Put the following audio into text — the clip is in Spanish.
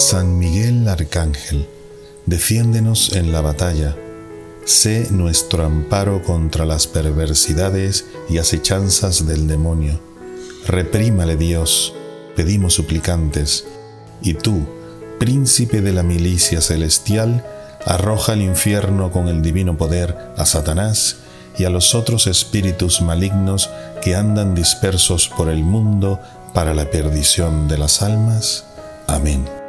San Miguel Arcángel, defiéndenos en la batalla, sé nuestro amparo contra las perversidades y acechanzas del demonio. Reprímale Dios, pedimos suplicantes, y tú, príncipe de la milicia celestial, arroja al infierno con el divino poder a Satanás y a los otros espíritus malignos que andan dispersos por el mundo para la perdición de las almas. Amén.